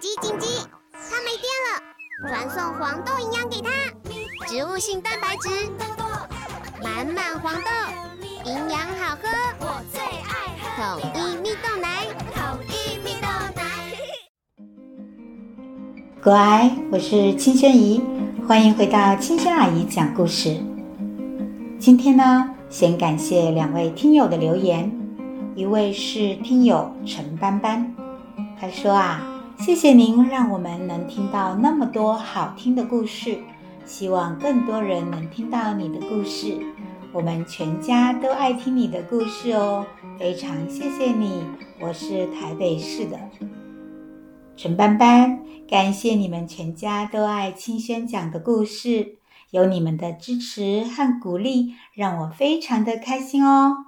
紧急紧急！它没电了，传送黄豆营养给它，植物性蛋白质，满满黄豆，营养好喝，我最爱喝统一蜜豆奶，统一蜜豆奶。乖，我是青萱姨，欢迎回到青轩阿姨讲故事。今天呢，先感谢两位听友的留言，一位是听友陈斑斑，他说啊。谢谢您，让我们能听到那么多好听的故事。希望更多人能听到你的故事。我们全家都爱听你的故事哦，非常谢谢你。我是台北市的陈斑斑，感谢你们全家都爱青萱讲的故事，有你们的支持和鼓励，让我非常的开心哦。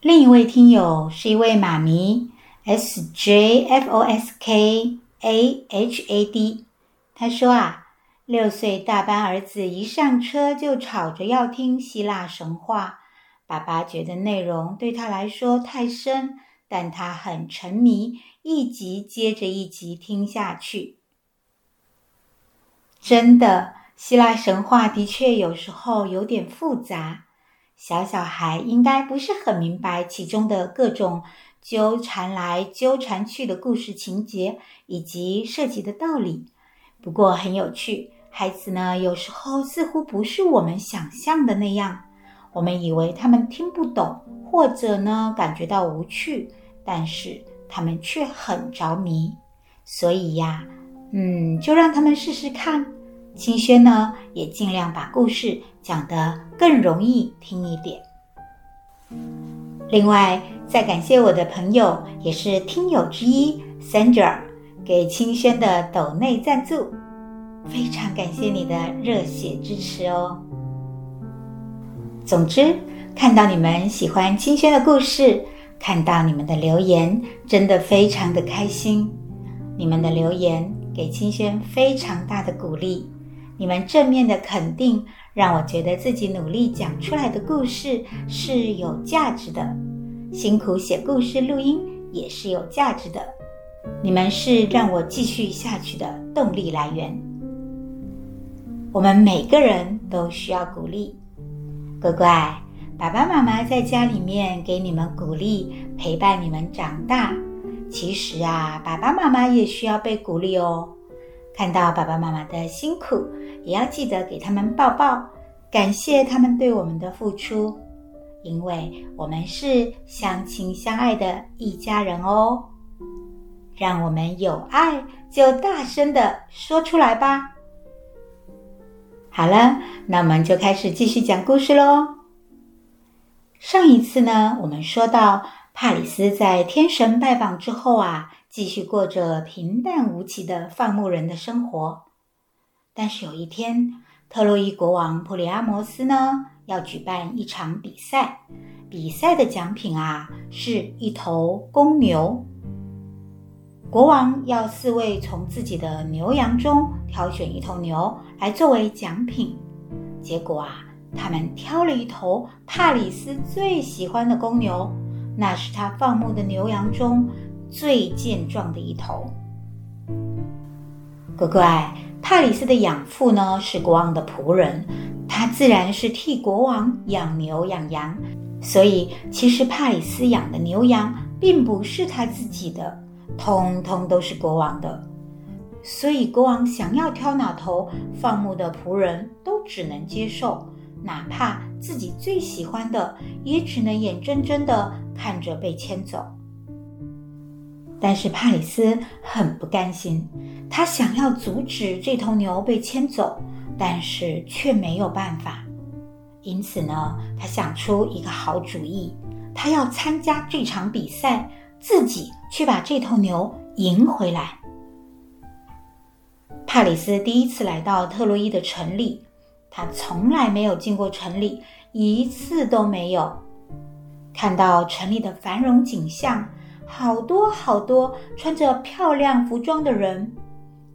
另一位听友是一位妈咪。S J F O S K A H A D，他说啊，六岁大班儿子一上车就吵着要听希腊神话，爸爸觉得内容对他来说太深，但他很沉迷，一集接着一集听下去。真的，希腊神话的确有时候有点复杂，小小孩应该不是很明白其中的各种。纠缠来纠缠去的故事情节以及涉及的道理，不过很有趣。孩子呢，有时候似乎不是我们想象的那样。我们以为他们听不懂，或者呢感觉到无趣，但是他们却很着迷。所以呀，嗯，就让他们试试看。青萱呢，也尽量把故事讲得更容易听一点。另外。再感谢我的朋友，也是听友之一，Sandra 给青轩的抖内赞助，非常感谢你的热血支持哦。总之，看到你们喜欢青轩的故事，看到你们的留言，真的非常的开心。你们的留言给青轩非常大的鼓励，你们正面的肯定，让我觉得自己努力讲出来的故事是有价值的。辛苦写故事、录音也是有价值的，你们是让我继续下去的动力来源。我们每个人都需要鼓励，乖乖，爸爸妈妈在家里面给你们鼓励，陪伴你们长大。其实啊，爸爸妈妈也需要被鼓励哦。看到爸爸妈妈的辛苦，也要记得给他们抱抱，感谢他们对我们的付出。因为我们是相亲相爱的一家人哦，让我们有爱就大声的说出来吧。好了，那我们就开始继续讲故事喽。上一次呢，我们说到帕里斯在天神拜访之后啊，继续过着平淡无奇的放牧人的生活。但是有一天，特洛伊国王普里阿摩斯呢，要举办一场比赛，比赛的奖品啊是一头公牛。国王要四位从自己的牛羊中挑选一头牛来作为奖品。结果啊，他们挑了一头帕里斯最喜欢的公牛，那是他放牧的牛羊中最健壮的一头。乖乖，帕里斯的养父呢是国王的仆人。他自然是替国王养牛养羊，所以其实帕里斯养的牛羊并不是他自己的，通通都是国王的。所以国王想要挑哪头放牧的仆人都只能接受，哪怕自己最喜欢的，也只能眼睁睁地看着被牵走。但是帕里斯很不甘心，他想要阻止这头牛被牵走。但是却没有办法，因此呢，他想出一个好主意，他要参加这场比赛，自己去把这头牛赢回来。帕里斯第一次来到特洛伊的城里，他从来没有进过城里，一次都没有。看到城里的繁荣景象，好多好多穿着漂亮服装的人，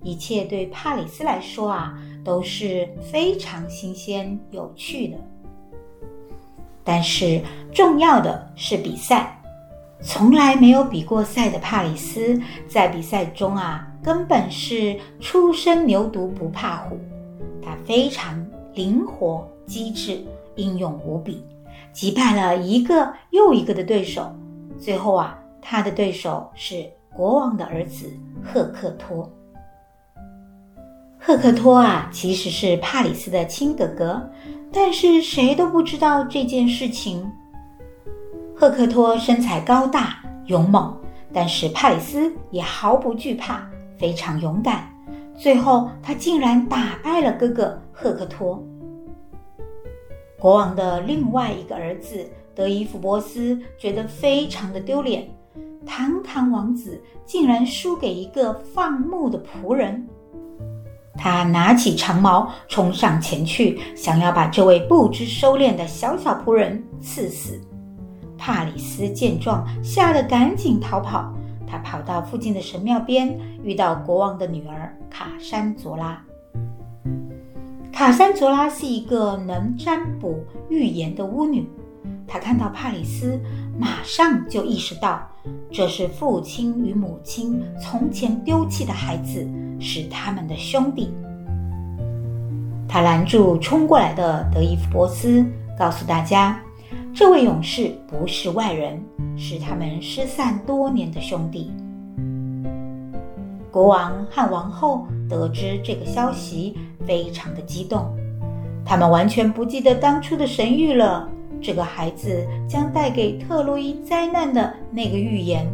一切对帕里斯来说啊。都是非常新鲜有趣的，但是重要的是比赛。从来没有比过赛的帕里斯，在比赛中啊，根本是初生牛犊不怕虎。他非常灵活机智，英勇无比，击败了一个又一个的对手。最后啊，他的对手是国王的儿子赫克托。赫克托啊，其实是帕里斯的亲哥哥，但是谁都不知道这件事情。赫克托身材高大勇猛，但是帕里斯也毫不惧怕，非常勇敢。最后，他竟然打败了哥哥赫克托。国王的另外一个儿子德伊福波斯觉得非常的丢脸，堂堂王子竟然输给一个放牧的仆人。他拿起长矛冲上前去，想要把这位不知收敛的小小仆人刺死。帕里斯见状，吓得赶紧逃跑。他跑到附近的神庙边，遇到国王的女儿卡珊卓拉。卡珊卓拉是一个能占卜预言的巫女。她看到帕里斯，马上就意识到这是父亲与母亲从前丢弃的孩子，是他们的兄弟。他拦住冲过来的德伊夫伯斯，告诉大家。这位勇士不是外人，是他们失散多年的兄弟。国王和王后得知这个消息，非常的激动。他们完全不记得当初的神谕了，这个孩子将带给特洛伊灾难的那个预言。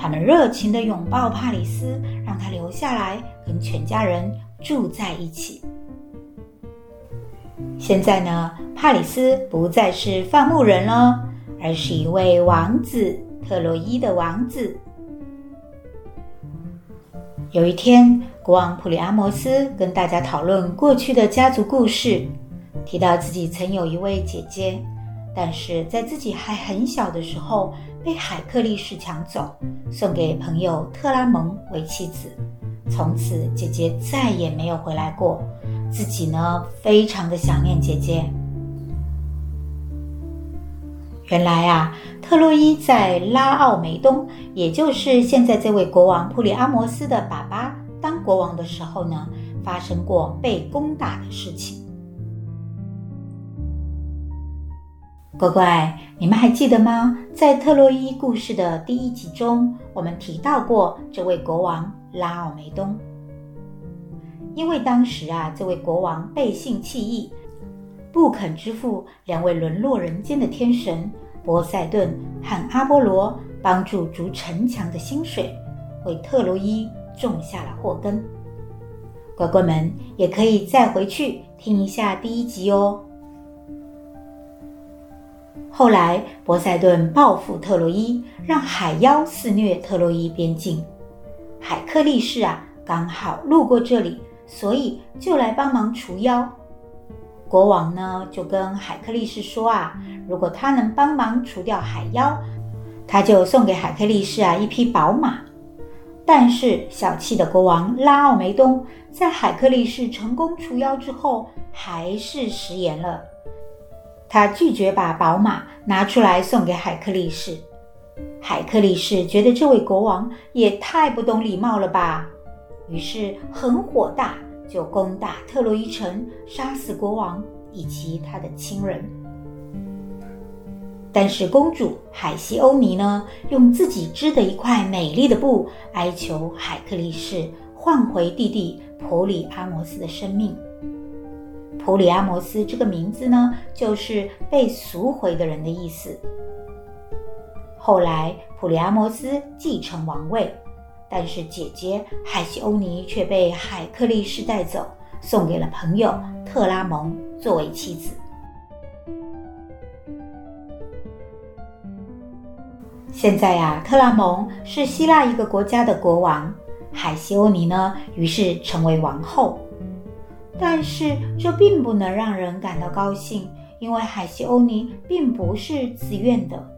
他们热情地拥抱帕里斯，让他留下来跟全家人住在一起。现在呢，帕里斯不再是放牧人了，而是一位王子，特洛伊的王子。有一天，国王普里阿摩斯跟大家讨论过去的家族故事，提到自己曾有一位姐姐，但是在自己还很小的时候被海克力士抢走，送给朋友特拉蒙为妻子。从此，姐姐再也没有回来过。自己呢，非常的想念姐姐。原来啊，特洛伊在拉奥梅东，也就是现在这位国王普里阿摩斯的爸爸当国王的时候呢，发生过被攻打的事情。乖乖，你们还记得吗？在特洛伊故事的第一集中，我们提到过这位国王拉奥梅东。因为当时啊，这位国王背信弃义，不肯支付两位沦落人间的天神波塞顿和阿波罗帮助筑城墙的薪水，为特洛伊种下了祸根。乖乖们也可以再回去听一下第一集哦。后来，波塞顿报复特洛伊，让海妖肆虐特洛伊边境。海克力士啊，刚好路过这里。所以就来帮忙除妖。国王呢，就跟海克力士说啊，如果他能帮忙除掉海妖，他就送给海克力士啊一匹宝马。但是小气的国王拉奥梅东在海克力士成功除妖之后，还是食言了。他拒绝把宝马拿出来送给海克力士。海克力士觉得这位国王也太不懂礼貌了吧。于是很火大，就攻打特洛伊城，杀死国王以及他的亲人。但是公主海西欧尼呢，用自己织的一块美丽的布，哀求海克力士换回弟弟普里阿摩斯的生命。普里阿摩斯这个名字呢，就是被赎回的人的意思。后来普里阿摩斯继承王位。但是姐姐海西欧尼却被海克力士带走，送给了朋友特拉蒙作为妻子。现在呀，特拉蒙是希腊一个国家的国王，海西欧尼呢，于是成为王后。但是这并不能让人感到高兴，因为海西欧尼并不是自愿的。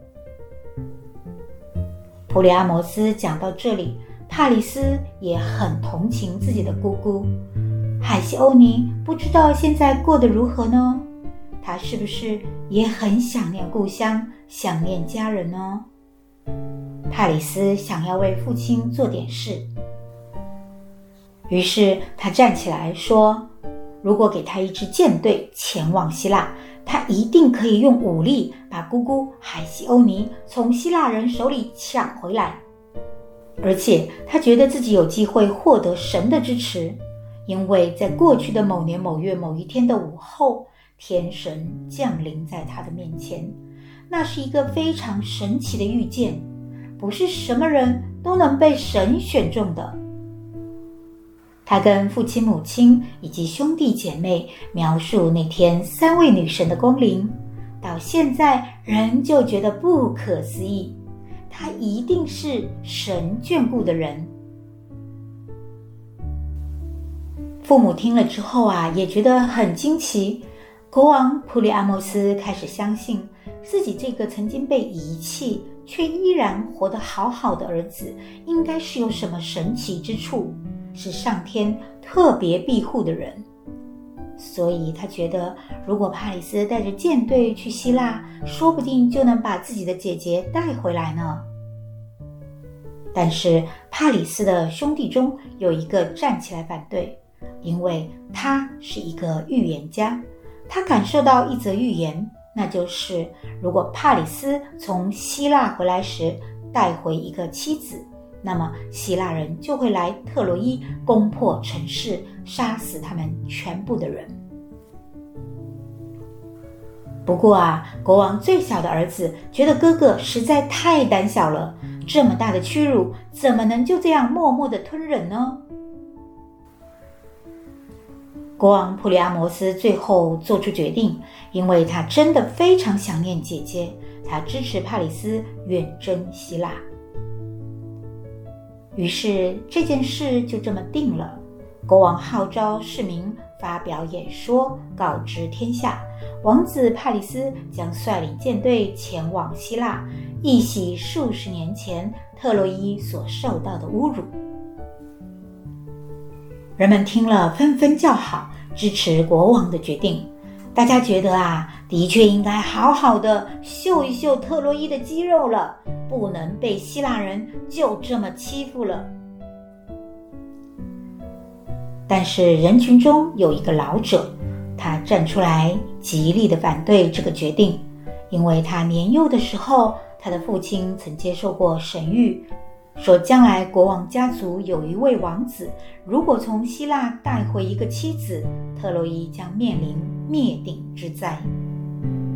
普里阿摩斯讲到这里。帕里斯也很同情自己的姑姑海西欧尼，不知道现在过得如何呢？他是不是也很想念故乡，想念家人呢？帕里斯想要为父亲做点事。于是他站起来说：“如果给他一支舰队前往希腊，他一定可以用武力把姑姑海西欧尼从希腊人手里抢回来。而且他觉得自己有机会获得神的支持，因为在过去的某年某月某一天的午后，天神降临在他的面前。那是一个非常神奇的遇见，不是什么人都能被神选中的。”他跟父亲、母亲以及兄弟姐妹描述那天三位女神的光临，到现在仍旧觉得不可思议。他一定是神眷顾的人。父母听了之后啊，也觉得很惊奇。国王普里阿莫斯开始相信自己这个曾经被遗弃却依然活得好好的儿子，应该是有什么神奇之处。是上天特别庇护的人，所以他觉得，如果帕里斯带着舰队去希腊，说不定就能把自己的姐姐带回来呢。但是帕里斯的兄弟中有一个站起来反对，因为他是一个预言家，他感受到一则预言，那就是如果帕里斯从希腊回来时带回一个妻子。那么，希腊人就会来特洛伊攻破城市，杀死他们全部的人。不过啊，国王最小的儿子觉得哥哥实在太胆小了，这么大的屈辱，怎么能就这样默默的吞忍呢？国王普里阿摩斯最后做出决定，因为他真的非常想念姐姐，他支持帕里斯远征希腊。于是这件事就这么定了。国王号召市民发表演说，告知天下，王子帕里斯将率领舰队前往希腊，一洗数十年前特洛伊所受到的侮辱。人们听了纷纷叫好，支持国王的决定。大家觉得啊，的确应该好好的秀一秀特洛伊的肌肉了，不能被希腊人就这么欺负了。但是人群中有一个老者，他站出来极力的反对这个决定，因为他年幼的时候，他的父亲曾接受过神谕。说将来国王家族有一位王子，如果从希腊带回一个妻子，特洛伊将面临灭顶之灾。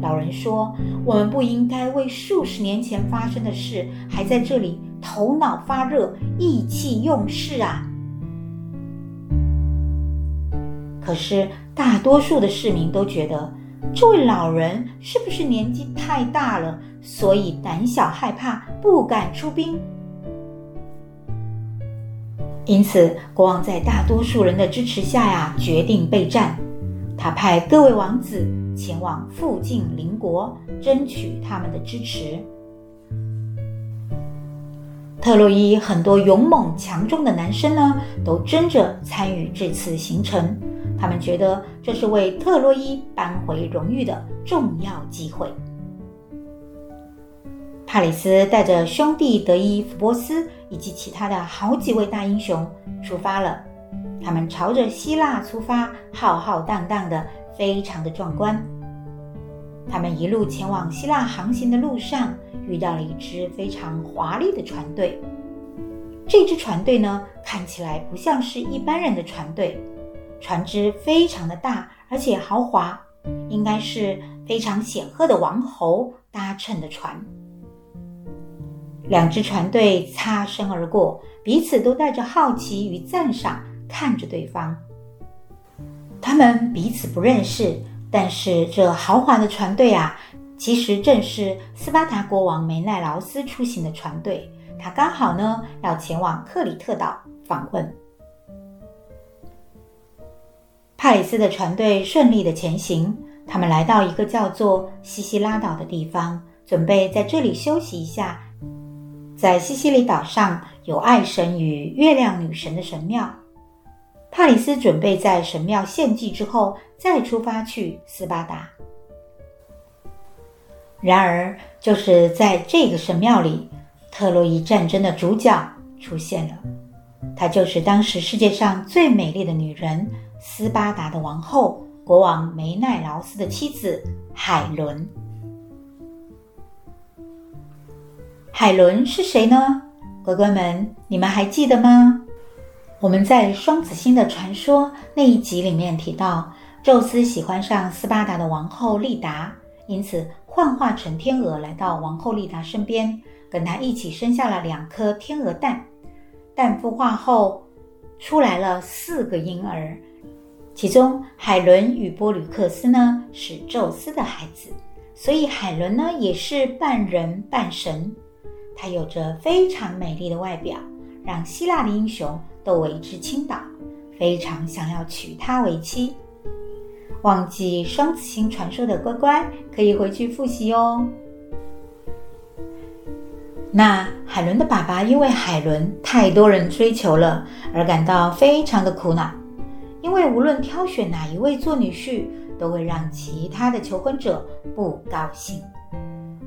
老人说：“我们不应该为数十年前发生的事，还在这里头脑发热、意气用事啊！”可是大多数的市民都觉得，这位老人是不是年纪太大了，所以胆小害怕，不敢出兵？因此，国王在大多数人的支持下呀，决定备战。他派各位王子前往附近邻国，争取他们的支持。特洛伊很多勇猛强壮的男生呢，都争着参与这次行程。他们觉得这是为特洛伊扳回荣誉的重要机会。帕里斯带着兄弟德伊福波斯以及其他的好几位大英雄出发了。他们朝着希腊出发，浩浩荡荡的，非常的壮观。他们一路前往希腊航行的路上，遇到了一支非常华丽的船队。这支船队呢，看起来不像是一般人的船队，船只非常的大，而且豪华，应该是非常显赫的王侯搭乘的船。两支船队擦身而过，彼此都带着好奇与赞赏看着对方。他们彼此不认识，但是这豪华的船队啊，其实正是斯巴达国王梅奈劳斯出行的船队。他刚好呢要前往克里特岛访问。帕里斯的船队顺利的前行，他们来到一个叫做西西拉岛的地方，准备在这里休息一下。在西西里岛上有爱神与月亮女神的神庙，帕里斯准备在神庙献祭之后再出发去斯巴达。然而，就是在这个神庙里，特洛伊战争的主角出现了，她就是当时世界上最美丽的女人斯巴达的王后，国王梅奈劳斯的妻子海伦。海伦是谁呢？乖乖们，你们还记得吗？我们在双子星的传说那一集里面提到，宙斯喜欢上斯巴达的王后丽达，因此幻化成天鹅来到王后丽达身边，跟她一起生下了两颗天鹅蛋。蛋孵化后，出来了四个婴儿，其中海伦与波吕克斯呢是宙斯的孩子，所以海伦呢也是半人半神。她有着非常美丽的外表，让希腊的英雄。都为之倾倒，非常想要娶她为妻。忘记双子星传说的乖乖，可以回去复习哦。那海伦的爸爸因为海伦太多人追求了，而感到非常的苦恼，因为无论挑选哪一位做女婿，都会让其他的求婚者不高兴。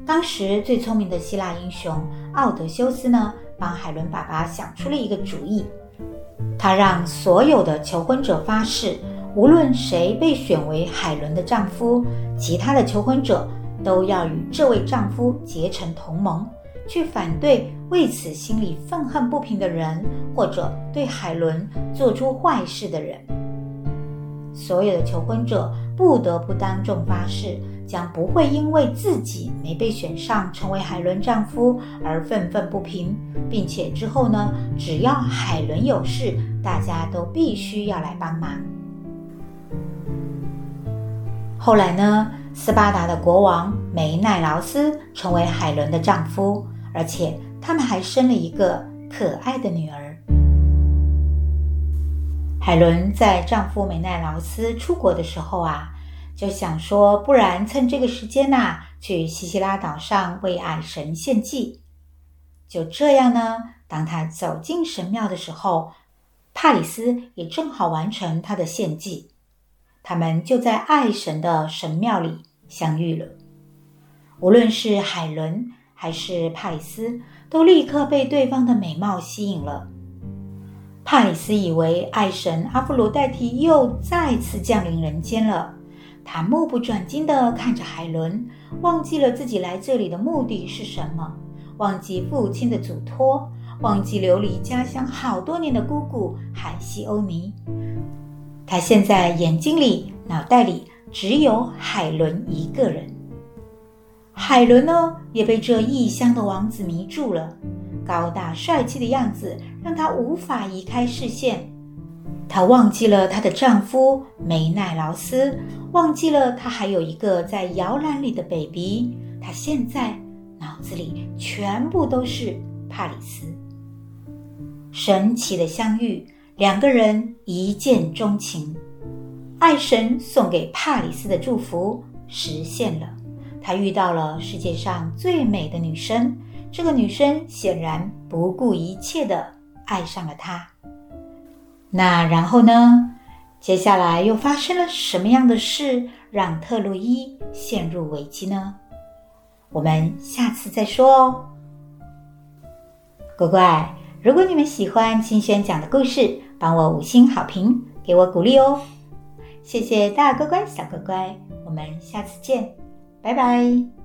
当时最聪明的希腊英雄奥德修斯呢，帮海伦爸爸想出了一个主意。他让所有的求婚者发誓，无论谁被选为海伦的丈夫，其他的求婚者都要与这位丈夫结成同盟，去反对为此心里愤恨不平的人，或者对海伦做出坏事的人。所有的求婚者不得不当众发誓。将不会因为自己没被选上成为海伦丈夫而愤愤不平，并且之后呢，只要海伦有事，大家都必须要来帮忙。后来呢，斯巴达的国王梅奈劳斯成为海伦的丈夫，而且他们还生了一个可爱的女儿。海伦在丈夫梅奈劳斯出国的时候啊。就想说，不然趁这个时间呐，去西西拉岛上为爱神献祭。就这样呢，当他走进神庙的时候，帕里斯也正好完成他的献祭。他们就在爱神的神庙里相遇了。无论是海伦还是帕里斯，都立刻被对方的美貌吸引了。帕里斯以为爱神阿芙罗黛蒂又再次降临人间了。他目不转睛地看着海伦，忘记了自己来这里的目的是什么，忘记父亲的嘱托，忘记流离家乡好多年的姑姑海西欧尼。他现在眼睛里、脑袋里只有海伦一个人。海伦呢，也被这异乡的王子迷住了，高大帅气的样子让他无法移开视线。她忘记了她的丈夫梅奈劳斯，忘记了她还有一个在摇篮里的 baby。她现在脑子里全部都是帕里斯。神奇的相遇，两个人一见钟情，爱神送给帕里斯的祝福实现了。他遇到了世界上最美的女生，这个女生显然不顾一切的爱上了他。那然后呢？接下来又发生了什么样的事，让特洛伊陷入危机呢？我们下次再说哦。乖乖，如果你们喜欢金萱讲的故事，帮我五星好评，给我鼓励哦。谢谢大乖乖、小乖乖，我们下次见，拜拜。